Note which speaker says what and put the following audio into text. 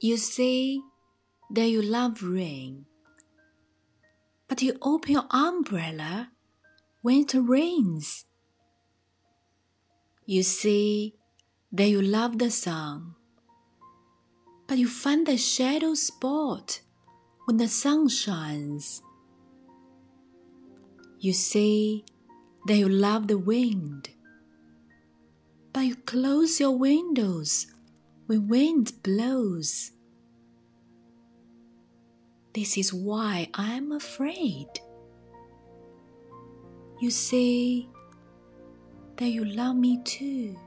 Speaker 1: You say that you love rain, but you open your umbrella when it rains. You say that you love the sun, but you find the shadow spot when the sun shines. You say that you love the wind, but you close your windows when wind blows. This is why I am afraid. You say that you love me too.